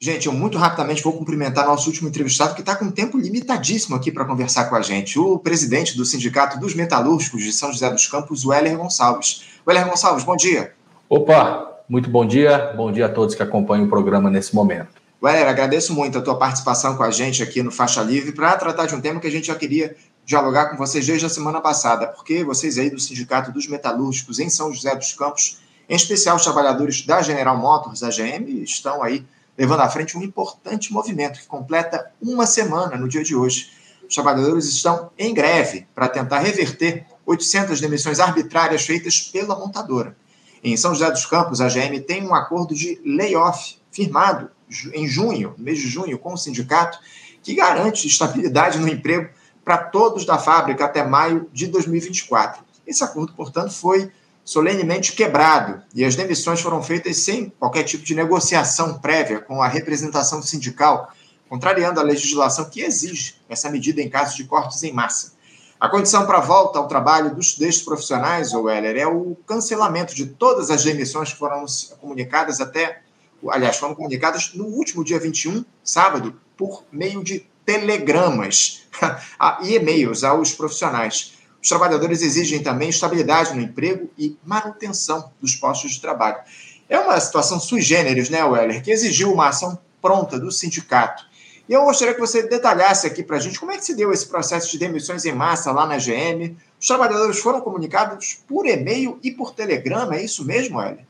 Gente, eu muito rapidamente vou cumprimentar nosso último entrevistado, que está com tempo limitadíssimo aqui para conversar com a gente, o presidente do Sindicato dos Metalúrgicos de São José dos Campos, o Heller Gonçalves. O Heller Gonçalves, bom dia. Opa, muito bom dia. Bom dia a todos que acompanham o programa nesse momento. Weller, agradeço muito a tua participação com a gente aqui no Faixa Livre para tratar de um tema que a gente já queria dialogar com vocês desde a semana passada, porque vocês aí do Sindicato dos Metalúrgicos em São José dos Campos, em especial os trabalhadores da General Motors, a GM, estão aí levando à frente um importante movimento que completa uma semana no dia de hoje. Os trabalhadores estão em greve para tentar reverter 800 demissões arbitrárias feitas pela montadora. Em São José dos Campos, a GM tem um acordo de layoff firmado em junho, mês de junho, com o sindicato, que garante estabilidade no emprego para todos da fábrica até maio de 2024. Esse acordo, portanto, foi solenemente quebrado e as demissões foram feitas sem qualquer tipo de negociação prévia com a representação sindical, contrariando a legislação que exige essa medida em casos de cortes em massa. A condição para a volta ao trabalho dos, destes profissionais, ou Weller, é o cancelamento de todas as demissões que foram comunicadas até aliás, foram comunicadas no último dia 21, sábado, por meio de telegramas e e-mails aos profissionais. Os trabalhadores exigem também estabilidade no emprego e manutenção dos postos de trabalho. É uma situação sui generis, né, Weller, que exigiu uma ação pronta do sindicato. E eu gostaria que você detalhasse aqui para a gente como é que se deu esse processo de demissões em massa lá na GM. Os trabalhadores foram comunicados por e-mail e por telegrama, é isso mesmo, Weller?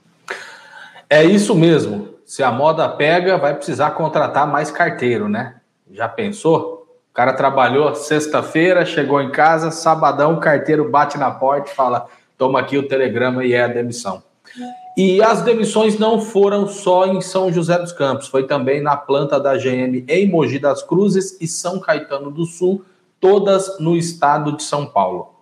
É isso mesmo. Se a moda pega, vai precisar contratar mais carteiro, né? Já pensou? Cara trabalhou sexta-feira, chegou em casa, sabadão, o carteiro bate na porta e fala: toma aqui o telegrama e é a demissão. E as demissões não foram só em São José dos Campos, foi também na planta da GM em Mogi das Cruzes e São Caetano do Sul, todas no estado de São Paulo.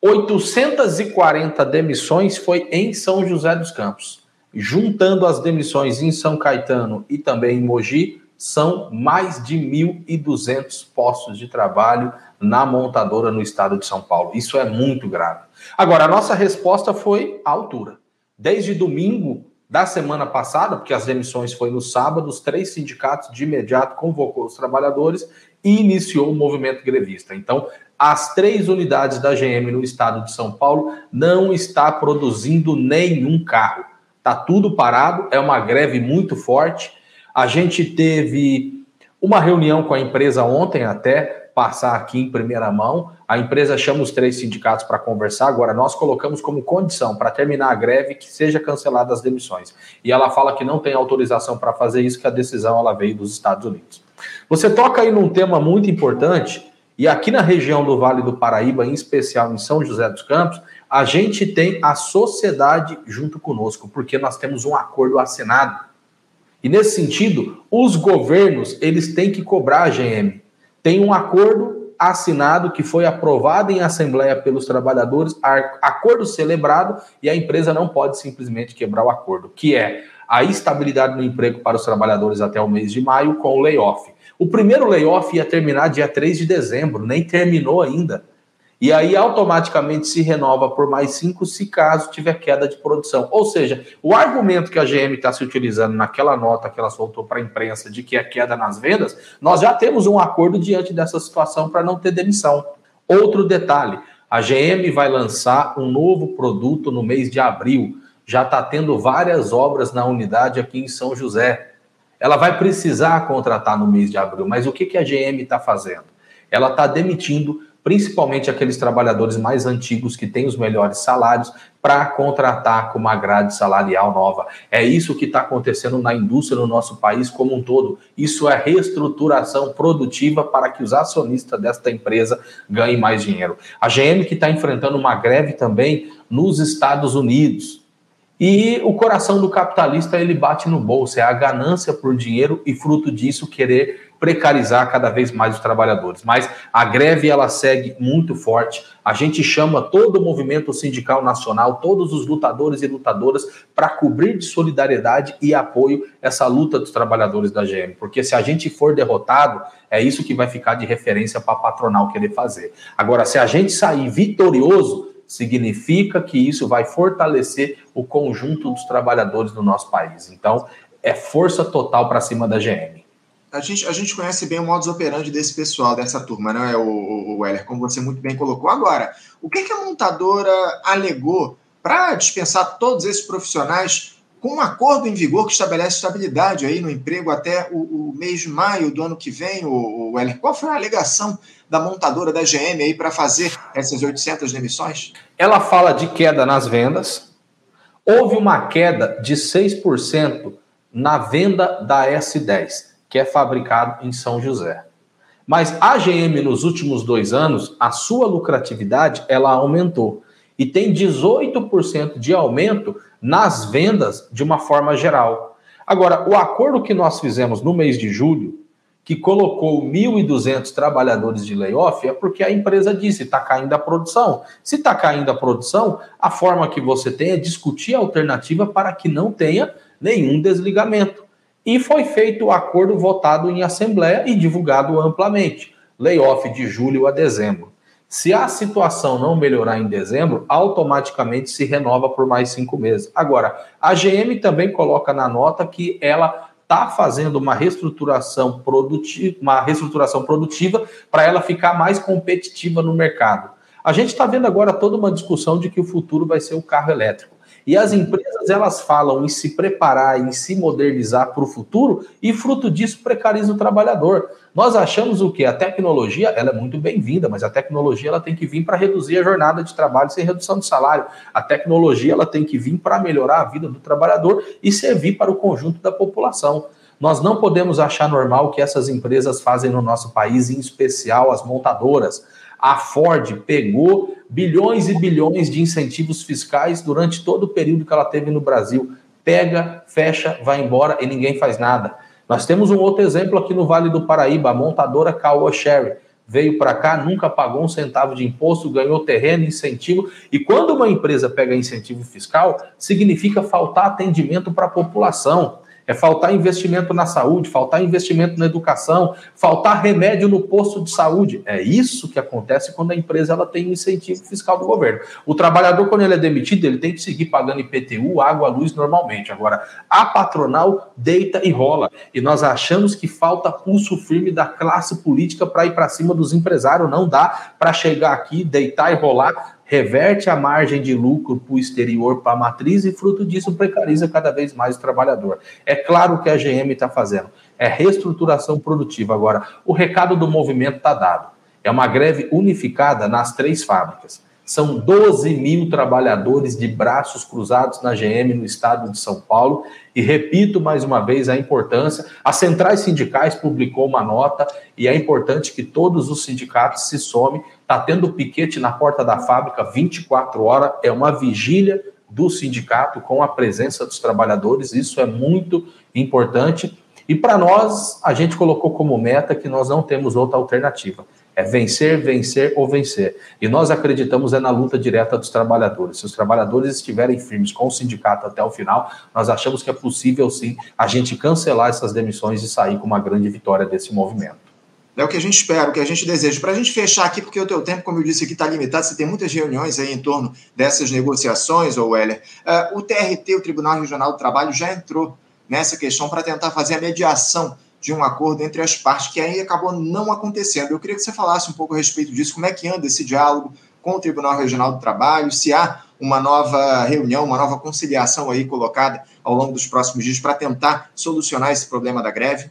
840 demissões foi em São José dos Campos juntando as demissões em São Caetano e também em Mogi, são mais de 1.200 postos de trabalho na montadora no estado de São Paulo. Isso é muito grave. Agora, a nossa resposta foi à altura. Desde domingo da semana passada, porque as demissões foi no sábado, os três sindicatos de imediato convocou os trabalhadores e iniciou o movimento grevista. Então, as três unidades da GM no estado de São Paulo não está produzindo nenhum carro. Tá tudo parado, é uma greve muito forte. A gente teve uma reunião com a empresa ontem até passar aqui em primeira mão. A empresa chama os três sindicatos para conversar. Agora, nós colocamos como condição para terminar a greve que seja cancelada as demissões. E ela fala que não tem autorização para fazer isso, que a decisão ela veio dos Estados Unidos. Você toca aí num tema muito importante, e aqui na região do Vale do Paraíba, em especial em São José dos Campos, a gente tem a sociedade junto conosco, porque nós temos um acordo assinado. E nesse sentido, os governos, eles têm que cobrar a GM. Tem um acordo assinado que foi aprovado em assembleia pelos trabalhadores, acordo celebrado e a empresa não pode simplesmente quebrar o acordo, que é a estabilidade no emprego para os trabalhadores até o mês de maio com o layoff. O primeiro layoff ia terminar dia 3 de dezembro, nem terminou ainda. E aí automaticamente se renova por mais cinco se caso tiver queda de produção. Ou seja, o argumento que a GM está se utilizando naquela nota que ela soltou para a imprensa de que é queda nas vendas, nós já temos um acordo diante dessa situação para não ter demissão. Outro detalhe: a GM vai lançar um novo produto no mês de abril. Já está tendo várias obras na unidade aqui em São José. Ela vai precisar contratar no mês de abril, mas o que, que a GM está fazendo? Ela está demitindo principalmente aqueles trabalhadores mais antigos que têm os melhores salários, para contratar com uma grade salarial nova. É isso que está acontecendo na indústria no nosso país como um todo. Isso é reestruturação produtiva para que os acionistas desta empresa ganhem mais dinheiro. A GM que está enfrentando uma greve também nos Estados Unidos. E o coração do capitalista ele bate no bolso, é a ganância por dinheiro e fruto disso querer precarizar cada vez mais os trabalhadores. Mas a greve ela segue muito forte. A gente chama todo o movimento sindical nacional, todos os lutadores e lutadoras para cobrir de solidariedade e apoio essa luta dos trabalhadores da GM, porque se a gente for derrotado, é isso que vai ficar de referência para a patronal querer fazer. Agora, se a gente sair vitorioso, significa que isso vai fortalecer o conjunto dos trabalhadores do nosso país. Então, é força total para cima da GM. A gente, a gente conhece bem o modus operandi desse pessoal, dessa turma, não é, o, o, o Weller, como você muito bem colocou. Agora, o que, que a montadora alegou para dispensar todos esses profissionais com um acordo em vigor que estabelece estabilidade aí no emprego até o, o mês de maio do ano que vem, o, o? Qual foi a alegação da montadora da GM aí para fazer essas 800 demissões? Ela fala de queda nas vendas. Houve uma queda de 6% na venda da S10, que é fabricado em São José. Mas a GM nos últimos dois anos, a sua lucratividade ela aumentou e tem 18% de aumento nas vendas de uma forma geral. Agora, o acordo que nós fizemos no mês de julho, que colocou 1.200 trabalhadores de layoff, é porque a empresa disse está caindo a produção. Se está caindo a produção, a forma que você tem é discutir a alternativa para que não tenha nenhum desligamento. E foi feito o acordo votado em assembleia e divulgado amplamente. Layoff de julho a dezembro. Se a situação não melhorar em dezembro, automaticamente se renova por mais cinco meses. Agora, a GM também coloca na nota que ela está fazendo uma reestruturação produtiva, uma reestruturação produtiva para ela ficar mais competitiva no mercado. A gente está vendo agora toda uma discussão de que o futuro vai ser o carro elétrico. E as empresas elas falam em se preparar, em se modernizar para o futuro e fruto disso precariza o trabalhador. Nós achamos o que a tecnologia ela é muito bem-vinda, mas a tecnologia ela tem que vir para reduzir a jornada de trabalho sem redução de salário. A tecnologia ela tem que vir para melhorar a vida do trabalhador e servir para o conjunto da população. Nós não podemos achar normal o que essas empresas fazem no nosso país, em especial as montadoras. A Ford pegou bilhões e bilhões de incentivos fiscais durante todo o período que ela teve no Brasil. Pega, fecha, vai embora e ninguém faz nada. Nós temos um outro exemplo aqui no Vale do Paraíba, a montadora Caoa Sherry. Veio para cá, nunca pagou um centavo de imposto, ganhou terreno, incentivo. E quando uma empresa pega incentivo fiscal, significa faltar atendimento para a população é faltar investimento na saúde, faltar investimento na educação, faltar remédio no posto de saúde. É isso que acontece quando a empresa ela tem um incentivo fiscal do governo. O trabalhador, quando ele é demitido, ele tem que seguir pagando IPTU, água, luz normalmente. Agora, a patronal deita e rola. E nós achamos que falta pulso firme da classe política para ir para cima dos empresários. Não dá para chegar aqui, deitar e rolar reverte a margem de lucro para o exterior, para a matriz, e fruto disso precariza cada vez mais o trabalhador. É claro que a GM está fazendo, é reestruturação produtiva. Agora, o recado do movimento está dado. É uma greve unificada nas três fábricas. São 12 mil trabalhadores de braços cruzados na GM no estado de São Paulo. E repito mais uma vez a importância. As centrais sindicais publicou uma nota e é importante que todos os sindicatos se somem. Está tendo piquete na porta da fábrica 24 horas. É uma vigília do sindicato com a presença dos trabalhadores. Isso é muito importante. E para nós, a gente colocou como meta que nós não temos outra alternativa é vencer, vencer ou vencer. E nós acreditamos é na luta direta dos trabalhadores. Se os trabalhadores estiverem firmes com o sindicato até o final, nós achamos que é possível sim a gente cancelar essas demissões e sair com uma grande vitória desse movimento. É o que a gente espera, o que a gente deseja. Para a gente fechar aqui, porque o teu tempo, como eu disse aqui, está limitado, você tem muitas reuniões aí em torno dessas negociações, ou Weller. Uh, o TRT, o Tribunal Regional do Trabalho, já entrou nessa questão para tentar fazer a mediação de um acordo entre as partes, que aí acabou não acontecendo. Eu queria que você falasse um pouco a respeito disso, como é que anda esse diálogo com o Tribunal Regional do Trabalho, se há uma nova reunião, uma nova conciliação aí colocada ao longo dos próximos dias para tentar solucionar esse problema da greve?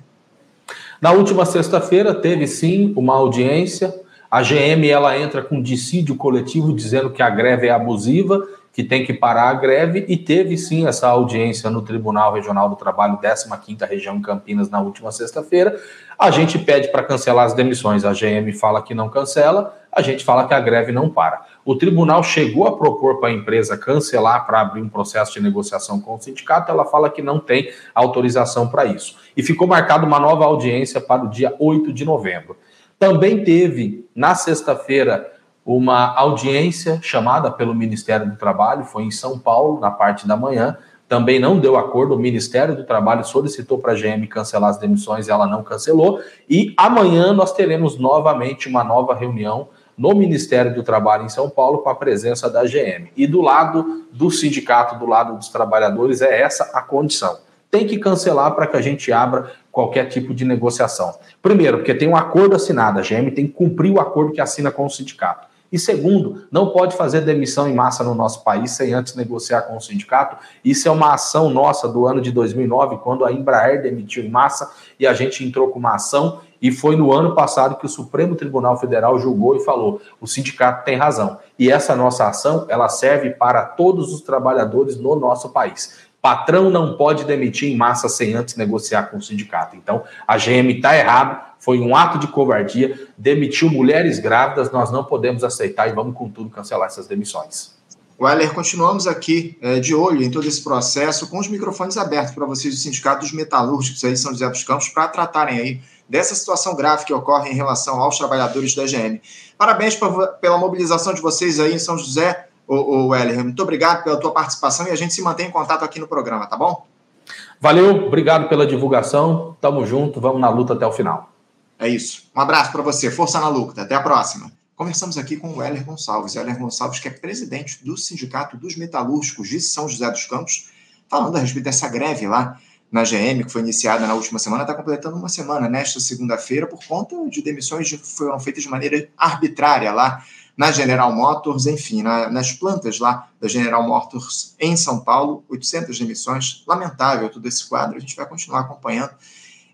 Na última sexta-feira teve sim uma audiência. A GM ela entra com dissídio coletivo dizendo que a greve é abusiva que tem que parar a greve e teve sim essa audiência no Tribunal Regional do Trabalho, 15ª região Campinas, na última sexta-feira. A gente pede para cancelar as demissões, a GM fala que não cancela, a gente fala que a greve não para. O tribunal chegou a propor para a empresa cancelar para abrir um processo de negociação com o sindicato, ela fala que não tem autorização para isso. E ficou marcada uma nova audiência para o dia 8 de novembro. Também teve, na sexta-feira, uma audiência chamada pelo Ministério do Trabalho, foi em São Paulo, na parte da manhã. Também não deu acordo, o Ministério do Trabalho solicitou para a GM cancelar as demissões ela não cancelou. E amanhã nós teremos novamente uma nova reunião no Ministério do Trabalho em São Paulo com a presença da GM. E do lado do sindicato, do lado dos trabalhadores, é essa a condição. tem que cancelar para que a gente abra qualquer tipo de negociação. Primeiro, porque tem um acordo assinado, a GM tem que cumprir o acordo que assina com o sindicato. E segundo, não pode fazer demissão em massa no nosso país sem antes negociar com o sindicato. Isso é uma ação nossa do ano de 2009, quando a Embraer demitiu em massa e a gente entrou com uma ação. E foi no ano passado que o Supremo Tribunal Federal julgou e falou: o sindicato tem razão. E essa nossa ação, ela serve para todos os trabalhadores no nosso país. Patrão não pode demitir em massa sem antes negociar com o sindicato. Então, a GM está errado, foi um ato de covardia, demitiu mulheres grávidas, nós não podemos aceitar e vamos, com tudo, cancelar essas demissões. Weller, continuamos aqui é, de olho em todo esse processo, com os microfones abertos para vocês do Sindicato dos Metalúrgicos aí São José dos Campos, para tratarem aí dessa situação grave que ocorre em relação aos trabalhadores da GM. Parabéns por, pela mobilização de vocês aí em São José, o Weller. Muito obrigado pela tua participação e a gente se mantém em contato aqui no programa, tá bom? Valeu, obrigado pela divulgação. Tamo junto, vamos na luta até o final. É isso. Um abraço para você. Força na luta. Até a próxima. Conversamos aqui com o Heller Gonçalves. Heller Gonçalves, que é presidente do Sindicato dos Metalúrgicos de São José dos Campos, falando a respeito dessa greve lá na GM, que foi iniciada na última semana, está completando uma semana nesta segunda-feira por conta de demissões que foram feitas de maneira arbitrária lá na General Motors, enfim, na, nas plantas lá da General Motors em São Paulo, 800 demissões. Lamentável todo esse quadro, a gente vai continuar acompanhando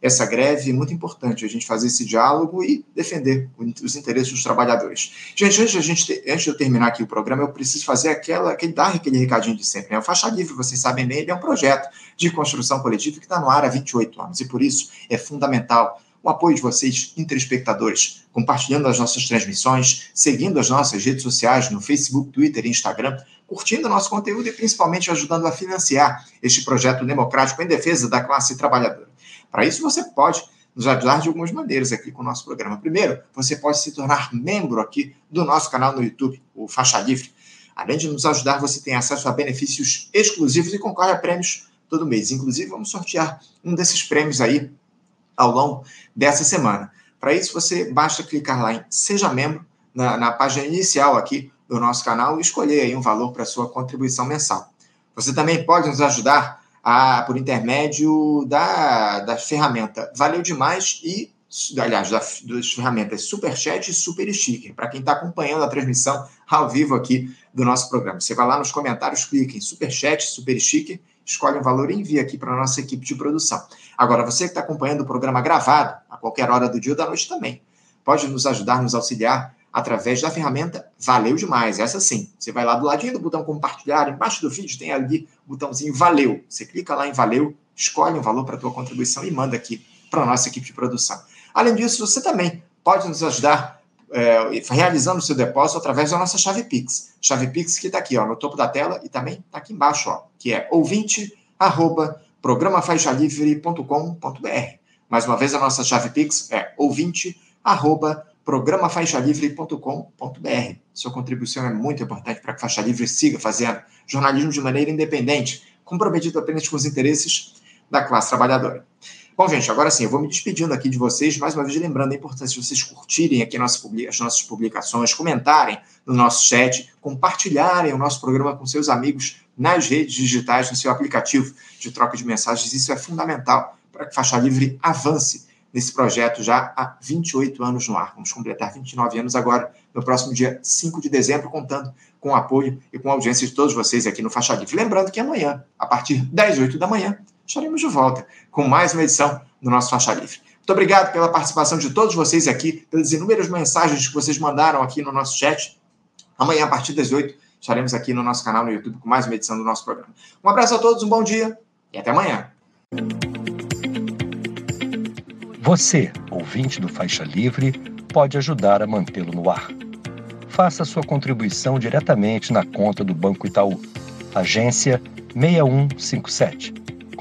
essa greve, muito importante a gente fazer esse diálogo e defender os interesses dos trabalhadores. Gente, antes de, a gente, antes de eu terminar aqui o programa, eu preciso fazer aquela, aquele, dar aquele recadinho de sempre. Né? O Faixa Livre, vocês sabem bem, ele é um projeto de construção coletiva que está no ar há 28 anos, e por isso é fundamental o apoio de vocês, interespectadores, compartilhando as nossas transmissões, seguindo as nossas redes sociais no Facebook, Twitter e Instagram, curtindo nosso conteúdo e principalmente ajudando a financiar este projeto democrático em defesa da classe trabalhadora. Para isso, você pode nos ajudar de algumas maneiras aqui com o nosso programa. Primeiro, você pode se tornar membro aqui do nosso canal no YouTube, o Faixa Livre. Além de nos ajudar, você tem acesso a benefícios exclusivos e concorre a prêmios todo mês. Inclusive, vamos sortear um desses prêmios aí ao longo dessa semana. Para isso, você basta clicar lá em Seja Membro, na, na página inicial aqui do nosso canal, e escolher aí um valor para sua contribuição mensal. Você também pode nos ajudar a, por intermédio da, da ferramenta Valeu Demais e, aliás, da, das ferramentas Superchat e Super Sticker, para quem está acompanhando a transmissão ao vivo aqui do nosso programa. Você vai lá nos comentários, clica em Superchat, Super Sticker, escolhe um valor e envia aqui para a nossa equipe de produção. Agora, você que está acompanhando o programa gravado, a qualquer hora do dia ou da noite também, pode nos ajudar, nos auxiliar através da ferramenta Valeu Demais. Essa sim. Você vai lá do ladinho do botão compartilhar, embaixo do vídeo tem ali o botãozinho Valeu. Você clica lá em Valeu, escolhe um valor para a tua contribuição e manda aqui para a nossa equipe de produção. Além disso, você também pode nos ajudar é, realizando seu depósito através da nossa chave Pix. Chave Pix que está aqui ó, no topo da tela e também está aqui embaixo, ó, que é ouvinte arroba programafaixalivre.com.br. Mais uma vez, a nossa chave Pix é ouvinte arroba programafaixalivre.com.br. Sua contribuição é muito importante para que Faixa Livre siga fazendo jornalismo de maneira independente, comprometido apenas com os interesses da classe trabalhadora. Bom, gente, agora sim, eu vou me despedindo aqui de vocês, mais uma vez lembrando a importância de vocês curtirem aqui as nossas publicações, comentarem no nosso chat, compartilharem o nosso programa com seus amigos nas redes digitais, no seu aplicativo de troca de mensagens. Isso é fundamental para que Faixa Livre avance nesse projeto já há 28 anos no ar. Vamos completar 29 anos agora, no próximo dia 5 de dezembro, contando com o apoio e com a audiência de todos vocês aqui no Faixa Livre. Lembrando que amanhã, a partir das 8 da manhã, estaremos de volta com mais uma edição do nosso Faixa Livre. Muito obrigado pela participação de todos vocês aqui, pelas inúmeras mensagens que vocês mandaram aqui no nosso chat. Amanhã, a partir das 8, estaremos aqui no nosso canal no YouTube com mais uma edição do nosso programa. Um abraço a todos, um bom dia e até amanhã. Você, ouvinte do Faixa Livre, pode ajudar a mantê-lo no ar. Faça sua contribuição diretamente na conta do Banco Itaú. Agência 6157.